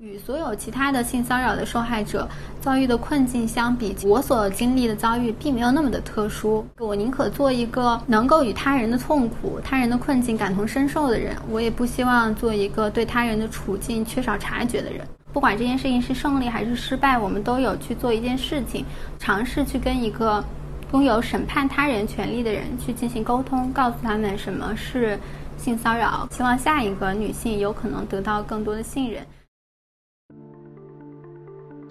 与所有其他的性骚扰的受害者遭遇的困境相比，我所经历的遭遇并没有那么的特殊。我宁可做一个能够与他人的痛苦、他人的困境感同身受的人，我也不希望做一个对他人的处境缺少察觉的人。不管这件事情是胜利还是失败，我们都有去做一件事情，尝试去跟一个拥有审判他人权利的人去进行沟通，告诉他们什么是性骚扰，希望下一个女性有可能得到更多的信任。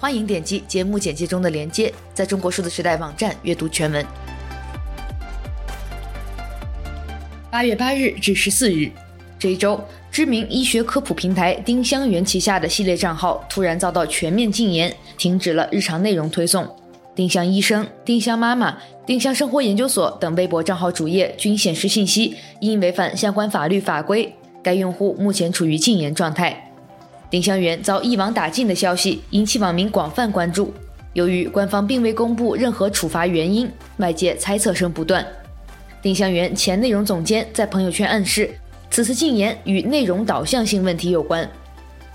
欢迎点击节目简介中的链接，在中国数字时代网站阅读全文。八月八日至十四日，这一周，知名医学科普平台丁香园旗下的系列账号突然遭到全面禁言，停止了日常内容推送。丁香医生、丁香妈妈、丁香生活研究所等微博账号主页均显示信息，因违反相关法律法规，该用户目前处于禁言状态。丁香园遭一网打尽的消息引起网民广泛关注。由于官方并未公布任何处罚原因，外界猜测声不断。丁香园前内容总监在朋友圈暗示，此次禁言与内容导向性问题有关。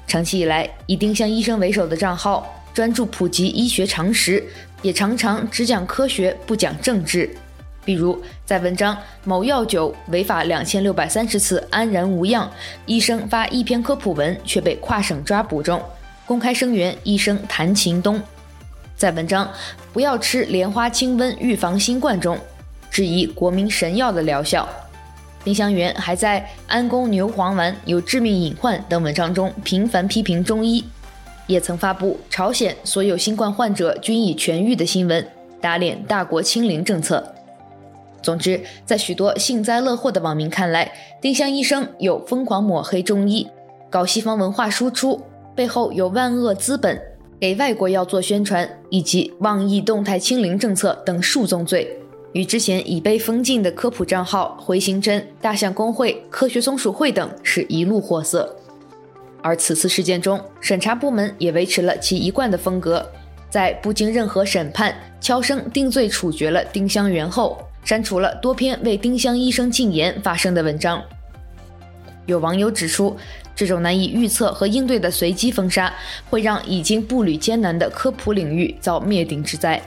长期以来，以丁香医生为首的账号专注普及医学常识，也常常只讲科学不讲政治。比如，在文章“某药酒违法两千六百三十次安然无恙”，医生发一篇科普文却被跨省抓捕中，公开声援医生谭秦东；在文章“不要吃莲花清瘟预防新冠”中，质疑国民神药的疗效。丁香园还在“安宫牛黄丸有致命隐患”等文章中频繁批评中医，也曾发布朝鲜所有新冠患者均已痊愈的新闻，打脸大国清零政策。总之，在许多幸灾乐祸的网民看来，丁香医生有疯狂抹黑中医、搞西方文化输出，背后有万恶资本给外国药做宣传，以及妄议动态清零政策等数宗罪，与之前已被封禁的科普账号回形针、大象公会、科学松鼠会等是一路货色。而此次事件中，审查部门也维持了其一贯的风格，在不经任何审判、悄声定罪处决了丁香园后。删除了多篇为丁香医生禁言发声的文章。有网友指出，这种难以预测和应对的随机封杀，会让已经步履艰难的科普领域遭灭顶之灾。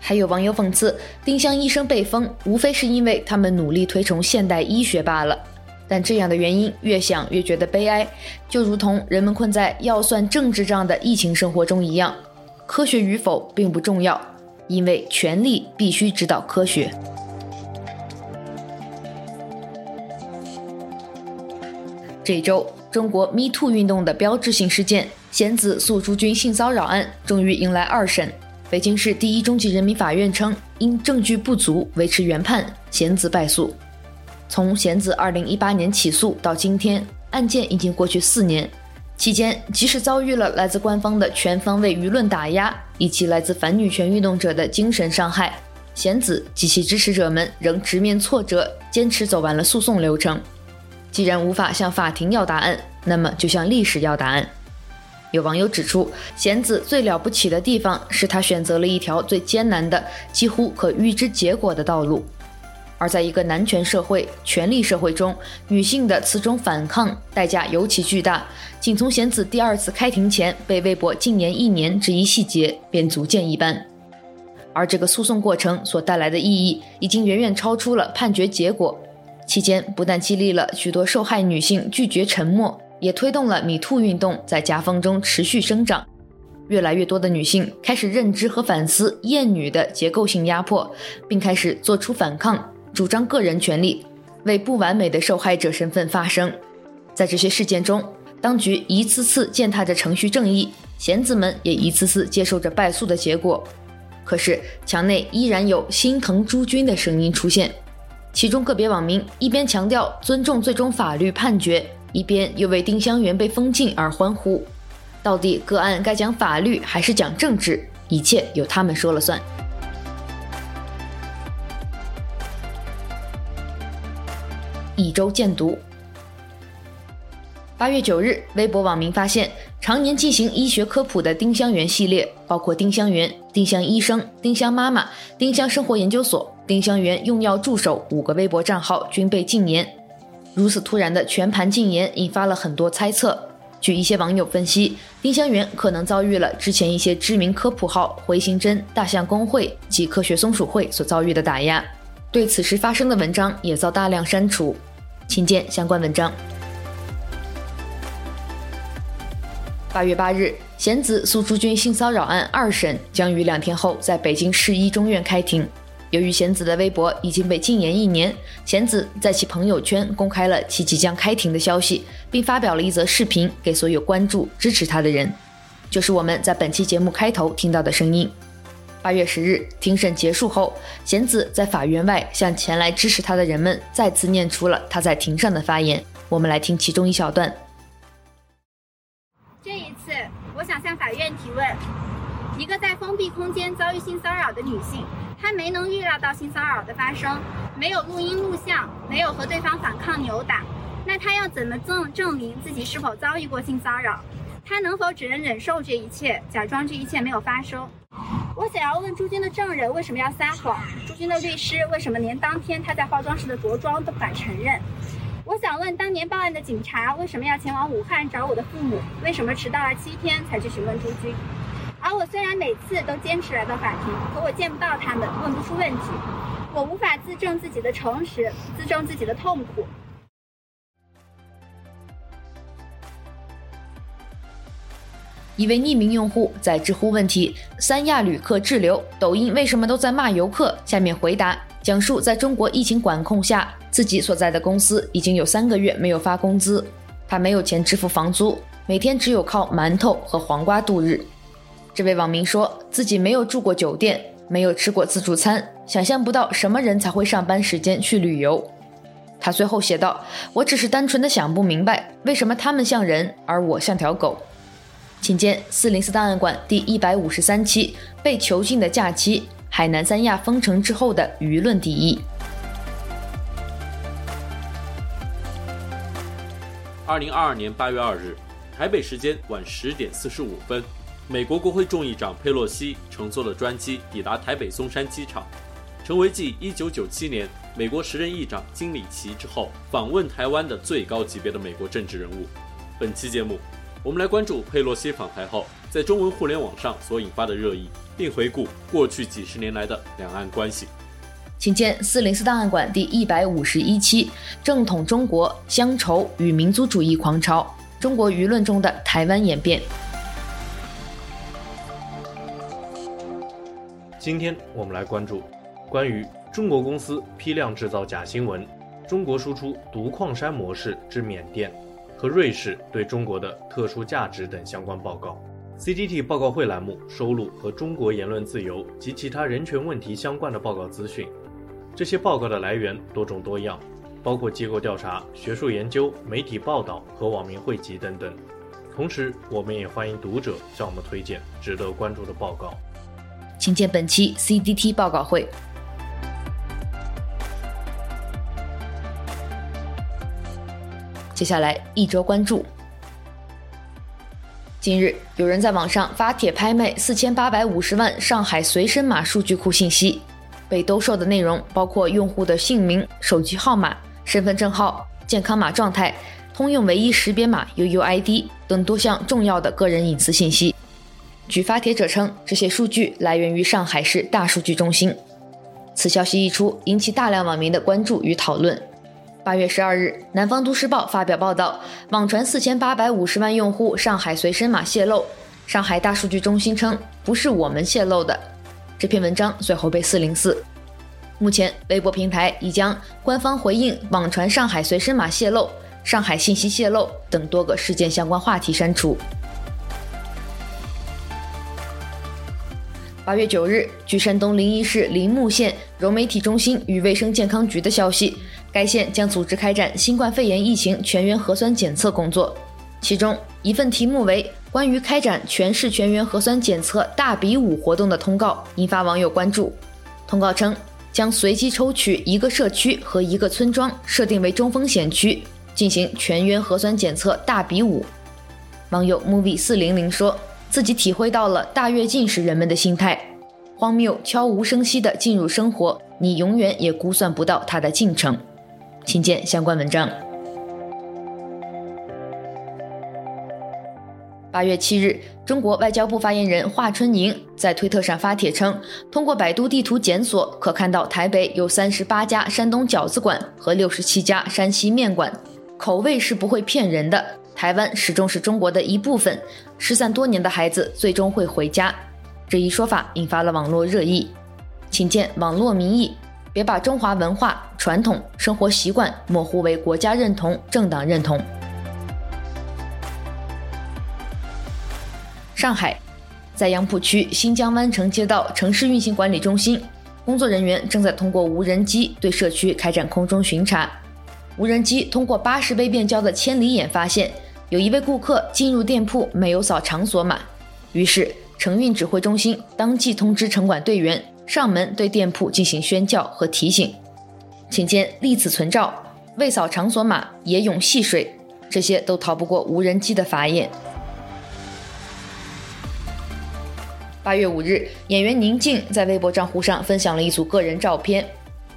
还有网友讽刺，丁香医生被封，无非是因为他们努力推崇现代医学罢了。但这样的原因越想越觉得悲哀，就如同人们困在要算政治账的疫情生活中一样，科学与否并不重要。因为权力必须指导科学。这周，中国 Me Too 运动的标志性事件——贤子诉朱军性骚扰案，终于迎来二审。北京市第一中级人民法院称，因证据不足，维持原判，贤子败诉。从贤子2018年起诉到今天，案件已经过去四年。期间，即使遭遇了来自官方的全方位舆论打压，以及来自反女权运动者的精神伤害，贤子及其支持者们仍直面挫折，坚持走完了诉讼流程。既然无法向法庭要答案，那么就向历史要答案。有网友指出，贤子最了不起的地方是他选择了一条最艰难的、几乎可预知结果的道路。而在一个男权社会、权力社会中，女性的此种反抗代价尤其巨大。仅从贤子第二次开庭前被微博禁言一年这一细节，便足见一斑。而这个诉讼过程所带来的意义，已经远远超出了判决结果。期间不但激励了许多受害女性拒绝沉默，也推动了米兔运动在夹缝中持续生长。越来越多的女性开始认知和反思厌女的结构性压迫，并开始做出反抗。主张个人权利，为不完美的受害者身份发声。在这些事件中，当局一次次践踏着程序正义，贤子们也一次次接受着败诉的结果。可是，墙内依然有心疼朱军的声音出现。其中个别网民一边强调尊重最终法律判决，一边又为丁香园被封禁而欢呼。到底个案该讲法律还是讲政治？一切由他们说了算。一周见读。八月九日，微博网民发现，常年进行医学科普的丁香园系列，包括丁香园、丁香医生、丁香妈妈、丁香生活研究所、丁香园用药助手五个微博账号均被禁言。如此突然的全盘禁言，引发了很多猜测。据一些网友分析，丁香园可能遭遇了之前一些知名科普号回形针、大象公会及科学松鼠会所遭遇的打压，对此时发生的文章也遭大量删除。请见相关文章。八月八日，贤子诉朱军性骚扰案二审将于两天后在北京市一中院开庭。由于贤子的微博已经被禁言一年，贤子在其朋友圈公开了其即将开庭的消息，并发表了一则视频给所有关注支持他的人，就是我们在本期节目开头听到的声音。八月十日，庭审结束后，贤子在法院外向前来支持他的人们再次念出了他在庭上的发言。我们来听其中一小段。这一次，我想向法院提问：一个在封闭空间遭遇性骚扰的女性，她没能预料到性骚扰的发生，没有录音录像，没有和对方反抗扭打，那她要怎么证证明自己是否遭遇过性骚扰？她能否只能忍受这一切，假装这一切没有发生？我想要问朱军的证人为什么要撒谎？朱军的律师为什么连当天他在化妆室的着装都不敢承认？我想问，当年报案的警察为什么要前往武汉找我的父母？为什么迟到了七天才去询问朱军？而我虽然每次都坚持来到法庭，可我见不到他们，问不出问题。我无法自证自己的诚实，自证自己的痛苦。一位匿名用户在知乎问题“三亚旅客滞留，抖音为什么都在骂游客”下面回答。讲述在中国疫情管控下，自己所在的公司已经有三个月没有发工资，他没有钱支付房租，每天只有靠馒头和黄瓜度日。这位网民说自己没有住过酒店，没有吃过自助餐，想象不到什么人才会上班时间去旅游。他最后写道：“我只是单纯的想不明白，为什么他们像人，而我像条狗。”请见四零四档案馆第一百五十三期《被囚禁的假期》。海南三亚封城之后的舆论第一。二零二二年八月二日，台北时间晚十点四十五分，美国国会众议长佩洛西乘坐了专机抵达台北松山机场，成为继一九九七年美国时任议长金里奇之后访问台湾的最高级别的美国政治人物。本期节目，我们来关注佩洛西访台后在中文互联网上所引发的热议。并回顾过去几十年来的两岸关系。请见四零四档案馆第一百五十一期：正统中国乡愁与民族主义狂潮，中国舆论中的台湾演变。今天我们来关注关于中国公司批量制造假新闻、中国输出毒矿山模式之缅甸和瑞士对中国的特殊价值等相关报告。C D T 报告会栏目收录和中国言论自由及其他人权问题相关的报告资讯。这些报告的来源多种多样，包括机构调查、学术研究、媒体报道和网民汇集等等。同时，我们也欢迎读者向我们推荐值得关注的报告。请见本期 C D T 报告会。接下来一周关注。近日，有人在网上发帖拍卖四千八百五十万上海随身码数据库信息，被兜售的内容包括用户的姓名、手机号码、身份证号、健康码状态、通用唯一识别码 UUID 等多项重要的个人隐私信息。据发帖者称，这些数据来源于上海市大数据中心。此消息一出，引起大量网民的关注与讨论。八月十二日，《南方都市报》发表报道，网传四千八百五十万用户上海随身码泄露。上海大数据中心称，不是我们泄露的。这篇文章随后被四零四。目前，微博平台已将官方回应网传上海随身码泄露、上海信息泄露等多个事件相关话题删除。八月九日，据山东临沂市临木县融媒体中心与卫生健康局的消息。该县将组织开展新冠肺炎疫情全员核酸检测工作，其中一份题目为《关于开展全市全员核酸检测大比武活动的通告引发网友关注。通告称，将随机抽取一个社区和一个村庄，设定为中风险区，进行全员核酸检测大比武。网友 movie 四零零说自己体会到了大跃进时人们的心态，荒谬悄无声息地进入生活，你永远也估算不到它的进程。请见相关文章。八月七日，中国外交部发言人华春莹在推特上发帖称，通过百度地图检索，可看到台北有三十八家山东饺子馆和六十七家山西面馆，口味是不会骗人的。台湾始终是中国的一部分，失散多年的孩子最终会回家。这一说法引发了网络热议，请见网络民意，别把中华文化、传统、生活习惯模糊为国家认同、政党认同。上海，在杨浦区新疆湾城街道城市运行管理中心，工作人员正在通过无人机对社区开展空中巡查。无人机通过八十倍变焦的千里眼发现，有一位顾客进入店铺没有扫场所码，于是城运指挥中心当即通知城管队员上门对店铺进行宣教和提醒。请见历次存照，未扫场所码也涌戏水，这些都逃不过无人机的法眼。八月五日，演员宁静在微博账户上分享了一组个人照片，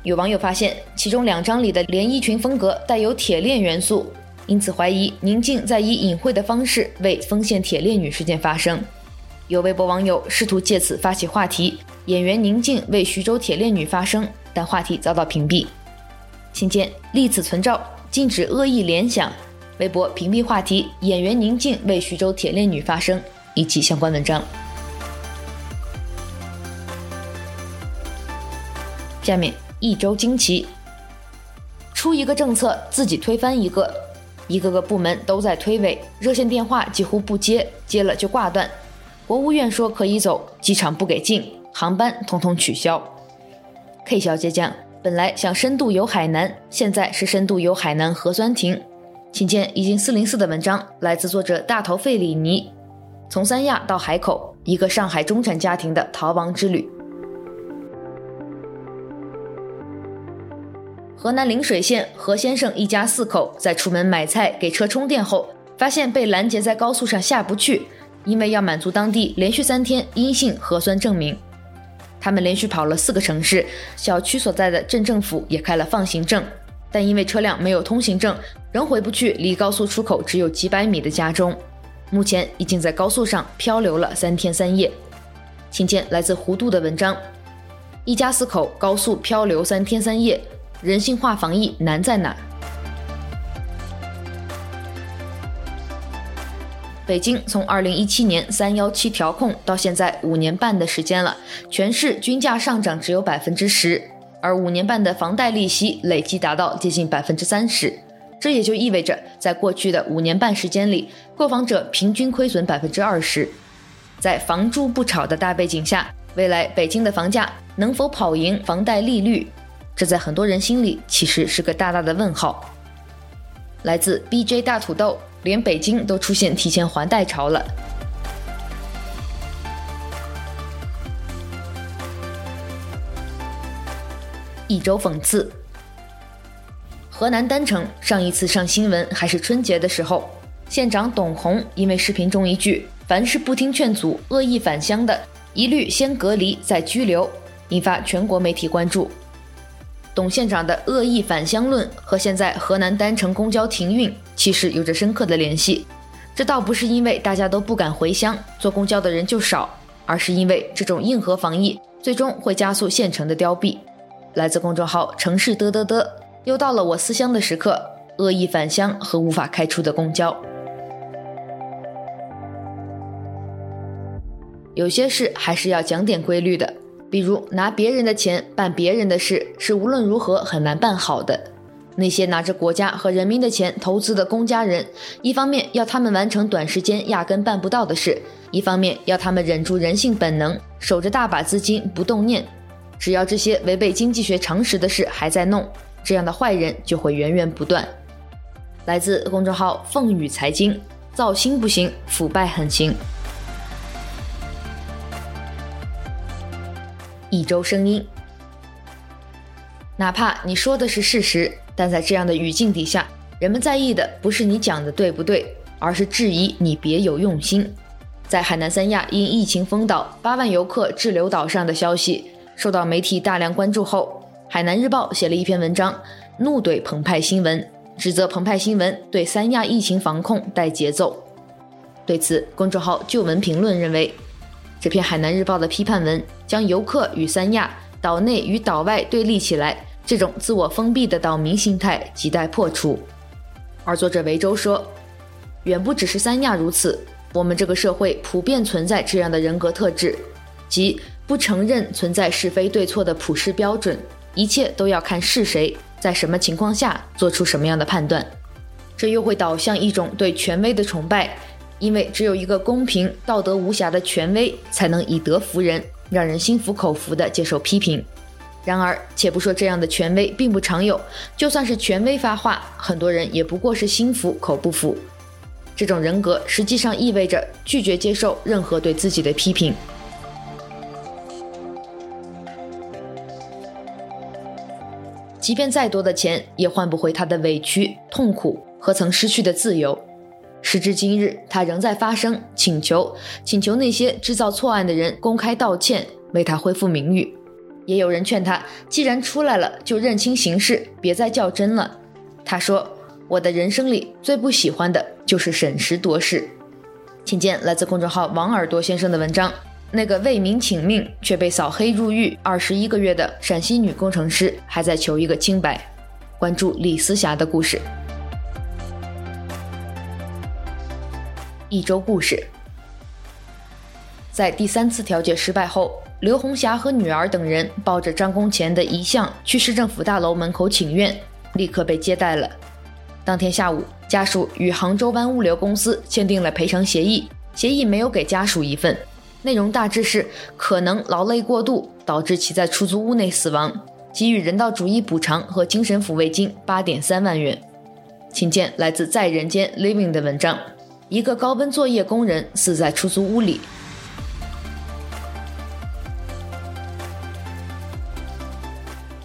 有网友发现其中两张里的连衣裙风格带有铁链元素，因此怀疑宁静在以隐晦的方式为丰县铁链女事件发声。有微博网友试图借此发起话题，演员宁静为徐州铁链女发声，但话题遭到屏蔽。请见立此存照，禁止恶意联想，微博屏蔽话题，演员宁静为徐州铁链女发声，以及相关文章。下面一周惊奇，出一个政策自己推翻一个，一个个部门都在推诿，热线电话几乎不接，接了就挂断。国务院说可以走，机场不给进，航班统统取消。K 小姐讲，本来想深度游海南，现在是深度游海南核酸亭。请见已经四零四的文章，来自作者大头费里尼，从三亚到海口，一个上海中产家庭的逃亡之旅。河南陵水县何先生一家四口在出门买菜给车充电后，发现被拦截在高速上下不去，因为要满足当地连续三天阴性核酸证明。他们连续跑了四个城市，小区所在的镇政府也开了放行证，但因为车辆没有通行证，仍回不去离高速出口只有几百米的家中。目前已经在高速上漂流了三天三夜。请见来自弧度的文章：一家四口高速漂流三天三夜。人性化防疫难在哪？北京从二零一七年三幺七调控到现在五年半的时间了，全市均价上涨只有百分之十，而五年半的房贷利息累计达到接近百分之三十，这也就意味着，在过去的五年半时间里，购房者平均亏损百分之二十。在房住不炒的大背景下，未来北京的房价能否跑赢房贷利率？这在很多人心里其实是个大大的问号。来自 BJ 大土豆，连北京都出现提前还贷潮了。一周讽刺：河南郸城上一次上新闻还是春节的时候，县长董红因为视频中一句“凡是不听劝阻、恶意返乡的，一律先隔离再拘留”，引发全国媒体关注。董县长的恶意返乡论和现在河南郸城公交停运其实有着深刻的联系。这倒不是因为大家都不敢回乡，坐公交的人就少，而是因为这种硬核防疫最终会加速县城的凋敝。来自公众号“城市嘚嘚嘚”，又到了我思乡的时刻。恶意返乡和无法开出的公交，有些事还是要讲点规律的。比如拿别人的钱办别人的事，是无论如何很难办好的。那些拿着国家和人民的钱投资的公家人，一方面要他们完成短时间压根办不到的事，一方面要他们忍住人性本能，守着大把资金不动念。只要这些违背经济学常识的事还在弄，这样的坏人就会源源不断。来自公众号“凤羽财经”，造星不行，腐败横行。一周声音，哪怕你说的是事实，但在这样的语境底下，人们在意的不是你讲的对不对，而是质疑你别有用心。在海南三亚因疫情封岛，八万游客滞留岛上的消息受到媒体大量关注后，海南日报写了一篇文章，怒怼澎湃新闻，指责澎湃新闻对三亚疫情防控带节奏。对此，公众号旧闻评论认为，这篇海南日报的批判文将游客与三亚、岛内与岛外对立起来，这种自我封闭的岛民心态亟待破除。而作者维州说，远不只是三亚如此，我们这个社会普遍存在这样的人格特质，即不承认存在是非对错的普世标准，一切都要看是谁在什么情况下做出什么样的判断，这又会导向一种对权威的崇拜。因为只有一个公平、道德无瑕的权威，才能以德服人，让人心服口服地接受批评。然而，且不说这样的权威并不常有，就算是权威发话，很多人也不过是心服口不服。这种人格实际上意味着拒绝接受任何对自己的批评，即便再多的钱，也换不回他的委屈、痛苦和曾失去的自由。时至今日，他仍在发声，请求请求那些制造错案的人公开道歉，为他恢复名誉。也有人劝他，既然出来了，就认清形势，别再较真了。他说：“我的人生里最不喜欢的就是审时度势。”请见来自公众号王耳朵先生的文章：那个为民请命却被扫黑入狱二十一个月的陕西女工程师，还在求一个清白。关注李思霞的故事。一周故事，在第三次调解失败后，刘红霞和女儿等人抱着张公干的遗像去市政府大楼门口请愿，立刻被接待了。当天下午，家属与杭州湾物流公司签订了赔偿协议，协议没有给家属一份，内容大致是可能劳累过度导致其在出租屋内死亡，给予人道主义补偿和精神抚慰金八点三万元。请见来自在人间 Living 的文章。一个高温作业工人死在出租屋里。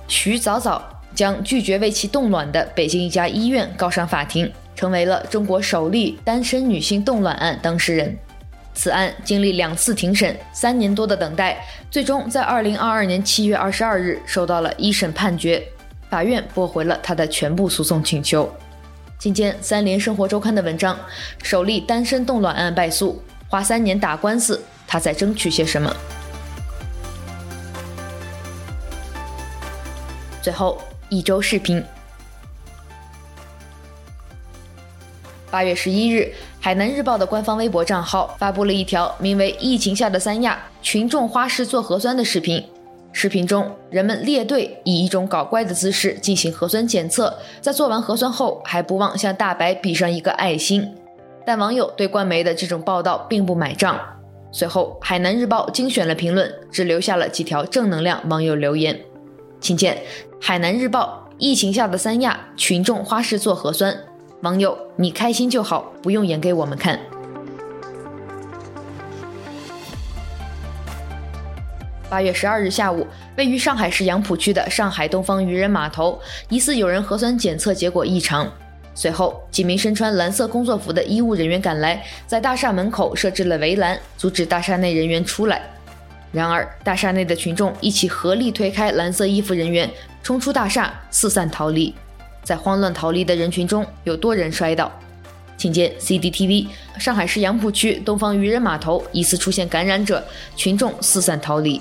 徐早早将拒绝为其冻卵的北京一家医院告上法庭，成为了中国首例单身女性冻卵案当事人。此案经历两次庭审，三年多的等待，最终在二零二二年七月二十二日收到了一审判决，法院驳回了他的全部诉讼请求。今天三联生活周刊的文章，首例单身冻卵案败诉，花三年打官司，他在争取些什么？最后一周视频。八月十一日，海南日报的官方微博账号发布了一条名为“疫情下的三亚，群众花式做核酸”的视频。视频中，人们列队以一种搞怪的姿势进行核酸检测，在做完核酸后还不忘向大白比上一个爱心。但网友对官媒的这种报道并不买账。随后，海南日报精选了评论，只留下了几条正能量网友留言。请见海南日报：疫情下的三亚，群众花式做核酸。网友，你开心就好，不用演给我们看。八月十二日下午，位于上海市杨浦区的上海东方渔人码头，疑似有人核酸检测结果异常。随后，几名身穿蓝色工作服的医务人员赶来，在大厦门口设置了围栏，阻止大厦内人员出来。然而，大厦内的群众一起合力推开蓝色衣服人员，冲出大厦，四散逃离。在慌乱逃离的人群中，有多人摔倒。请见 CCTV，上海市杨浦区东方渔人码头疑似出现感染者，群众四散逃离。